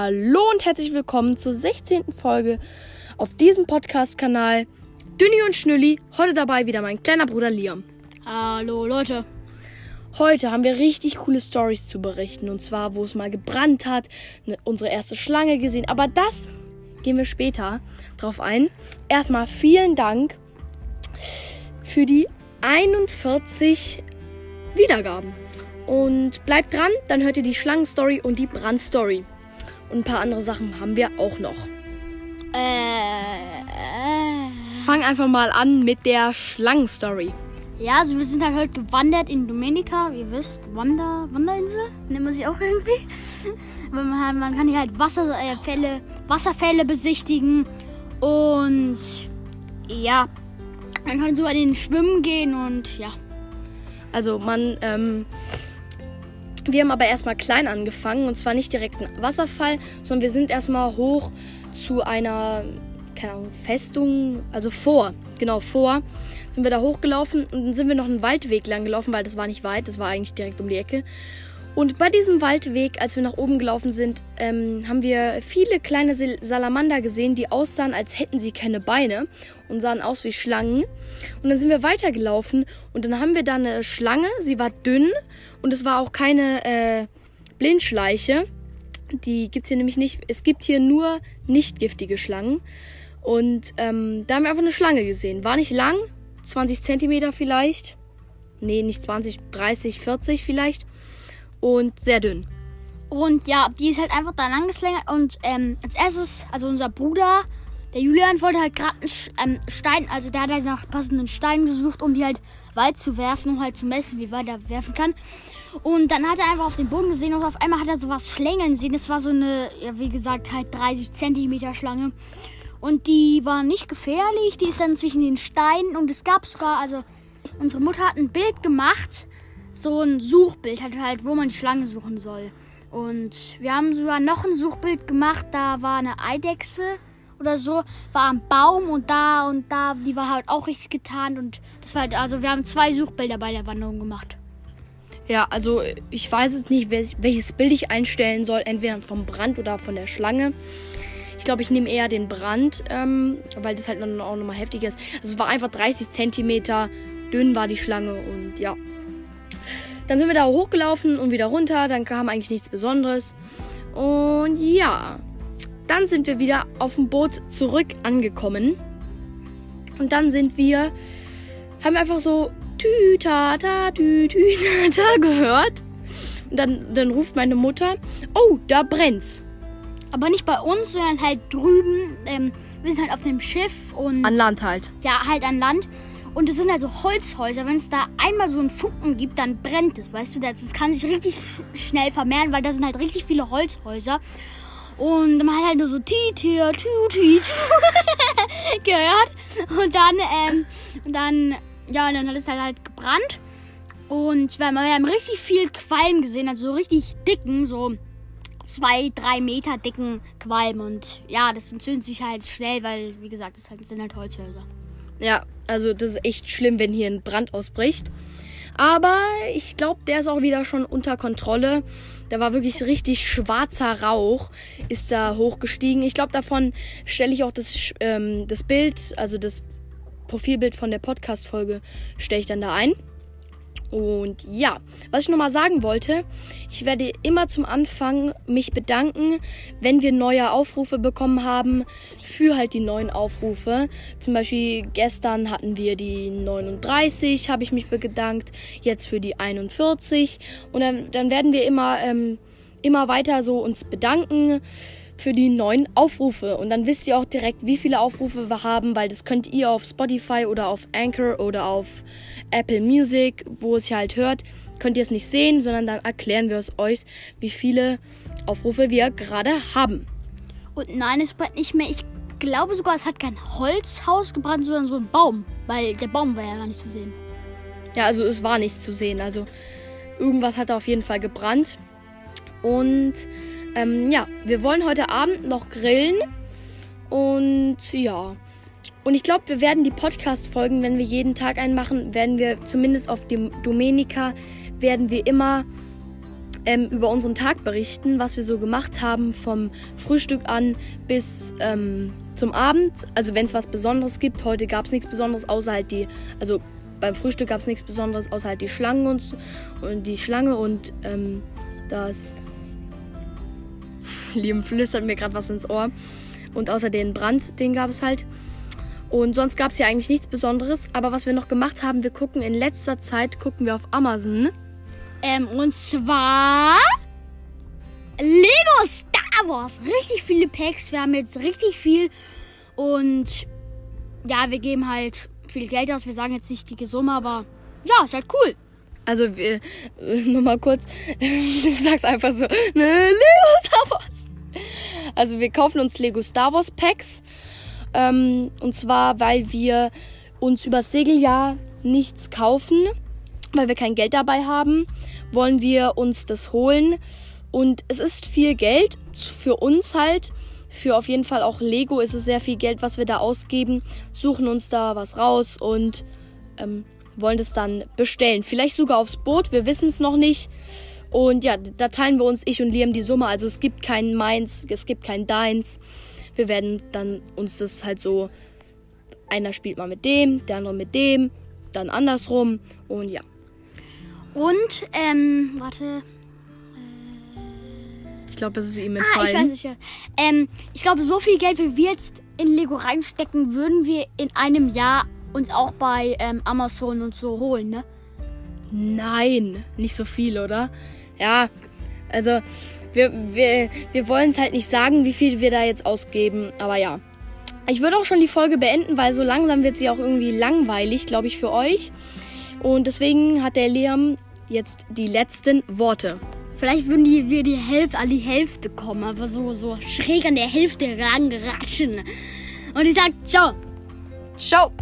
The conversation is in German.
Hallo und herzlich willkommen zur 16. Folge auf diesem Podcast-Kanal. Dünni und Schnülli, heute dabei wieder mein kleiner Bruder Liam. Hallo Leute. Heute haben wir richtig coole Stories zu berichten. Und zwar, wo es mal gebrannt hat, ne, unsere erste Schlange gesehen. Aber das gehen wir später drauf ein. Erstmal vielen Dank für die 41 Wiedergaben. Und bleibt dran, dann hört ihr die Schlangenstory und die Brandstory. Und ein paar andere Sachen haben wir auch noch. Äh, äh. Fang einfach mal an mit der Schlangenstory. Ja, also wir sind halt heute gewandert in Dominica. Wie ihr wisst, Wander, Wanderinsel nennt man sie auch irgendwie. man, halt, man kann hier halt Wasserfälle, Wasserfälle besichtigen. Und ja, man kann sogar in den Schwimmen gehen und ja. Also man, ähm, wir haben aber erstmal klein angefangen und zwar nicht direkt ein Wasserfall, sondern wir sind erstmal hoch zu einer, keine Ahnung, Festung, also vor, genau vor, sind wir da hochgelaufen und dann sind wir noch einen Waldweg lang gelaufen, weil das war nicht weit, das war eigentlich direkt um die Ecke. Und bei diesem Waldweg, als wir nach oben gelaufen sind, ähm, haben wir viele kleine Salamander gesehen, die aussahen, als hätten sie keine Beine und sahen aus wie Schlangen. Und dann sind wir weitergelaufen und dann haben wir da eine Schlange, sie war dünn und es war auch keine äh, Blindschleiche. Die gibt es hier nämlich nicht. Es gibt hier nur nicht giftige Schlangen. Und ähm, da haben wir einfach eine Schlange gesehen. War nicht lang, 20 Zentimeter vielleicht. Nee, nicht 20, 30, 40 vielleicht und sehr dünn. Und ja, die ist halt einfach da lang geschlängert. Und ähm, als erstes, also unser Bruder, der Julian, wollte halt gerade einen ähm, Stein, also der hat halt nach passenden Steinen gesucht, um die halt weit zu werfen, um halt zu messen, wie weit er werfen kann. Und dann hat er einfach auf den Boden gesehen und auf einmal hat er sowas schlängeln sehen. Das war so eine, ja, wie gesagt, halt 30 Zentimeter Schlange. Und die war nicht gefährlich, die ist dann zwischen den Steinen und es gab sogar, also unsere Mutter hat ein Bild gemacht so ein Suchbild hat halt, wo man Schlange suchen soll. Und wir haben sogar noch ein Suchbild gemacht, da war eine Eidechse oder so, war am Baum und da und da, die war halt auch richtig getarnt und das war halt, also wir haben zwei Suchbilder bei der Wanderung gemacht. Ja, also ich weiß jetzt nicht, welches Bild ich einstellen soll, entweder vom Brand oder von der Schlange. Ich glaube, ich nehme eher den Brand, ähm, weil das halt dann auch nochmal heftiger ist. Also es war einfach 30 Zentimeter dünn war die Schlange und ja. Dann sind wir da hochgelaufen und wieder runter. Dann kam eigentlich nichts Besonderes. Und ja, dann sind wir wieder auf dem Boot zurück angekommen. Und dann sind wir, haben einfach so Tütata, Tütütata gehört. Und dann, dann ruft meine Mutter, oh, da brennt's. Aber nicht bei uns, sondern halt drüben. Ähm, wir sind halt auf dem Schiff und. An Land halt. Ja, halt an Land. Und es sind also Holzhäuser. Wenn es da einmal so einen Funken gibt, dann brennt es. Weißt du, das, kann sich richtig schnell vermehren, weil da sind halt richtig viele Holzhäuser. Und man hat halt nur so Titir, Tuti gehört. Und dann, ähm, dann, ja, dann hat es halt, halt gebrannt. Und wir haben richtig viel Qualm gesehen, also so richtig dicken, so zwei, drei Meter dicken Qualm. Und ja, das entzündet sich halt schnell, weil, wie gesagt, das sind halt Holzhäuser. Ja, also das ist echt schlimm, wenn hier ein Brand ausbricht. Aber ich glaube, der ist auch wieder schon unter Kontrolle. Da war wirklich richtig schwarzer Rauch, ist da hochgestiegen. Ich glaube, davon stelle ich auch das, ähm, das Bild, also das Profilbild von der Podcast-Folge, stelle ich dann da ein. Und ja, was ich nochmal sagen wollte, ich werde immer zum Anfang mich bedanken, wenn wir neue Aufrufe bekommen haben für halt die neuen Aufrufe. Zum Beispiel gestern hatten wir die 39, habe ich mich bedankt, jetzt für die 41. Und dann, dann werden wir immer, ähm, immer weiter so uns bedanken für die neuen Aufrufe. Und dann wisst ihr auch direkt, wie viele Aufrufe wir haben, weil das könnt ihr auf Spotify oder auf Anchor oder auf Apple Music, wo es ihr halt hört, könnt ihr es nicht sehen, sondern dann erklären wir es euch, wie viele Aufrufe wir gerade haben. Und nein, es brennt nicht mehr. Ich glaube sogar, es hat kein Holzhaus gebrannt, sondern so ein Baum, weil der Baum war ja gar nicht zu sehen. Ja, also es war nichts zu sehen. Also irgendwas hat auf jeden Fall gebrannt. Und ähm, ja, wir wollen heute Abend noch grillen. Und ja, und ich glaube, wir werden die Podcast-Folgen, wenn wir jeden Tag einen machen, werden wir zumindest auf dem Domenica, werden wir immer ähm, über unseren Tag berichten, was wir so gemacht haben, vom Frühstück an bis ähm, zum Abend. Also wenn es was Besonderes gibt. Heute gab es nichts Besonderes, außer halt die, also beim Frühstück gab es nichts Besonderes, außer halt die Schlangen und, und die Schlange und ähm, das. Liam flüstert mir gerade was ins Ohr. Und außer den Brand, den gab es halt. Und sonst gab es ja eigentlich nichts Besonderes. Aber was wir noch gemacht haben, wir gucken in letzter Zeit, gucken wir auf Amazon. Ähm, und zwar Lego Star Wars. Richtig viele Packs. Wir haben jetzt richtig viel. Und ja, wir geben halt viel Geld aus. Wir sagen jetzt nicht die Summe, aber ja, ist halt cool. Also, wir, äh, nur mal kurz. Du sagst einfach so, ne, Lego Star Wars. Also, wir kaufen uns Lego Star Wars Packs. Ähm, und zwar, weil wir uns übers Segeljahr nichts kaufen, weil wir kein Geld dabei haben, wollen wir uns das holen. Und es ist viel Geld für uns halt. Für auf jeden Fall auch Lego ist es sehr viel Geld, was wir da ausgeben. Suchen uns da was raus und ähm, wollen das dann bestellen. Vielleicht sogar aufs Boot, wir wissen es noch nicht. Und ja, da teilen wir uns, ich und Liam, die Summe. Also es gibt kein Meins, es gibt kein Deins. Wir werden dann uns das halt so. Einer spielt mal mit dem, der andere mit dem, dann andersrum. Und ja. Und, ähm, warte. Ich glaube, es ist ihm Ah, ich weiß entfallen. nicht. ja. Ähm, ich glaube, so viel Geld, wie wir jetzt in Lego reinstecken, würden wir in einem Jahr uns auch bei ähm, Amazon und so holen, ne? Nein, nicht so viel, oder? Ja, also wir, wir, wir wollen es halt nicht sagen, wie viel wir da jetzt ausgeben, aber ja. Ich würde auch schon die Folge beenden, weil so langsam wird sie auch irgendwie langweilig, glaube ich, für euch. Und deswegen hat der Liam jetzt die letzten Worte. Vielleicht würden die, wir die Hälfte an die Hälfte kommen, aber so, so schräg an der Hälfte rangeratschen. Und ich sag, ciao. Ciao!